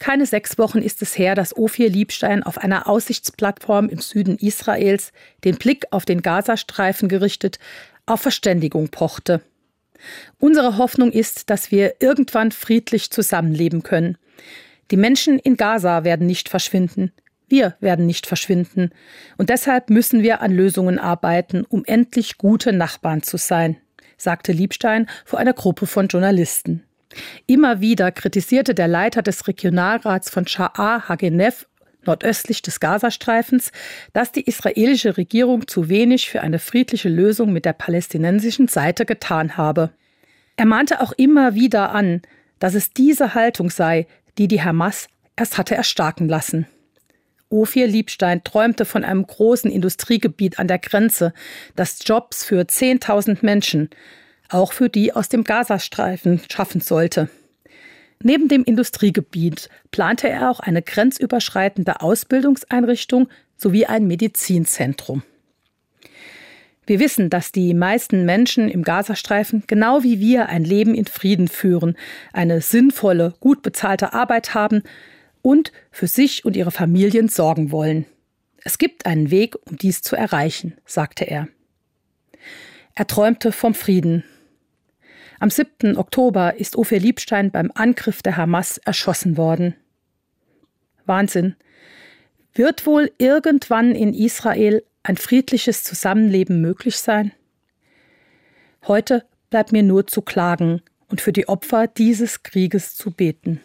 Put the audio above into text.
Keine sechs Wochen ist es her, dass Ophir Liebstein auf einer Aussichtsplattform im Süden Israels, den Blick auf den Gazastreifen gerichtet, auf Verständigung pochte. Unsere Hoffnung ist, dass wir irgendwann friedlich zusammenleben können. Die Menschen in Gaza werden nicht verschwinden. Wir werden nicht verschwinden. Und deshalb müssen wir an Lösungen arbeiten, um endlich gute Nachbarn zu sein, sagte Liebstein vor einer Gruppe von Journalisten. Immer wieder kritisierte der Leiter des Regionalrats von Sha'ar Hagenef nordöstlich des Gazastreifens, dass die israelische Regierung zu wenig für eine friedliche Lösung mit der palästinensischen Seite getan habe. Er mahnte auch immer wieder an, dass es diese Haltung sei, die die Hamas erst hatte erstarken lassen. Ophir Liebstein träumte von einem großen Industriegebiet an der Grenze, das Jobs für 10.000 Menschen, auch für die aus dem Gazastreifen schaffen sollte. Neben dem Industriegebiet plante er auch eine grenzüberschreitende Ausbildungseinrichtung sowie ein Medizinzentrum. Wir wissen, dass die meisten Menschen im Gazastreifen genau wie wir ein Leben in Frieden führen, eine sinnvolle, gut bezahlte Arbeit haben und für sich und ihre Familien sorgen wollen. Es gibt einen Weg, um dies zu erreichen, sagte er. Er träumte vom Frieden, am 7. Oktober ist Ophir Liebstein beim Angriff der Hamas erschossen worden. Wahnsinn. Wird wohl irgendwann in Israel ein friedliches Zusammenleben möglich sein? Heute bleibt mir nur zu klagen und für die Opfer dieses Krieges zu beten.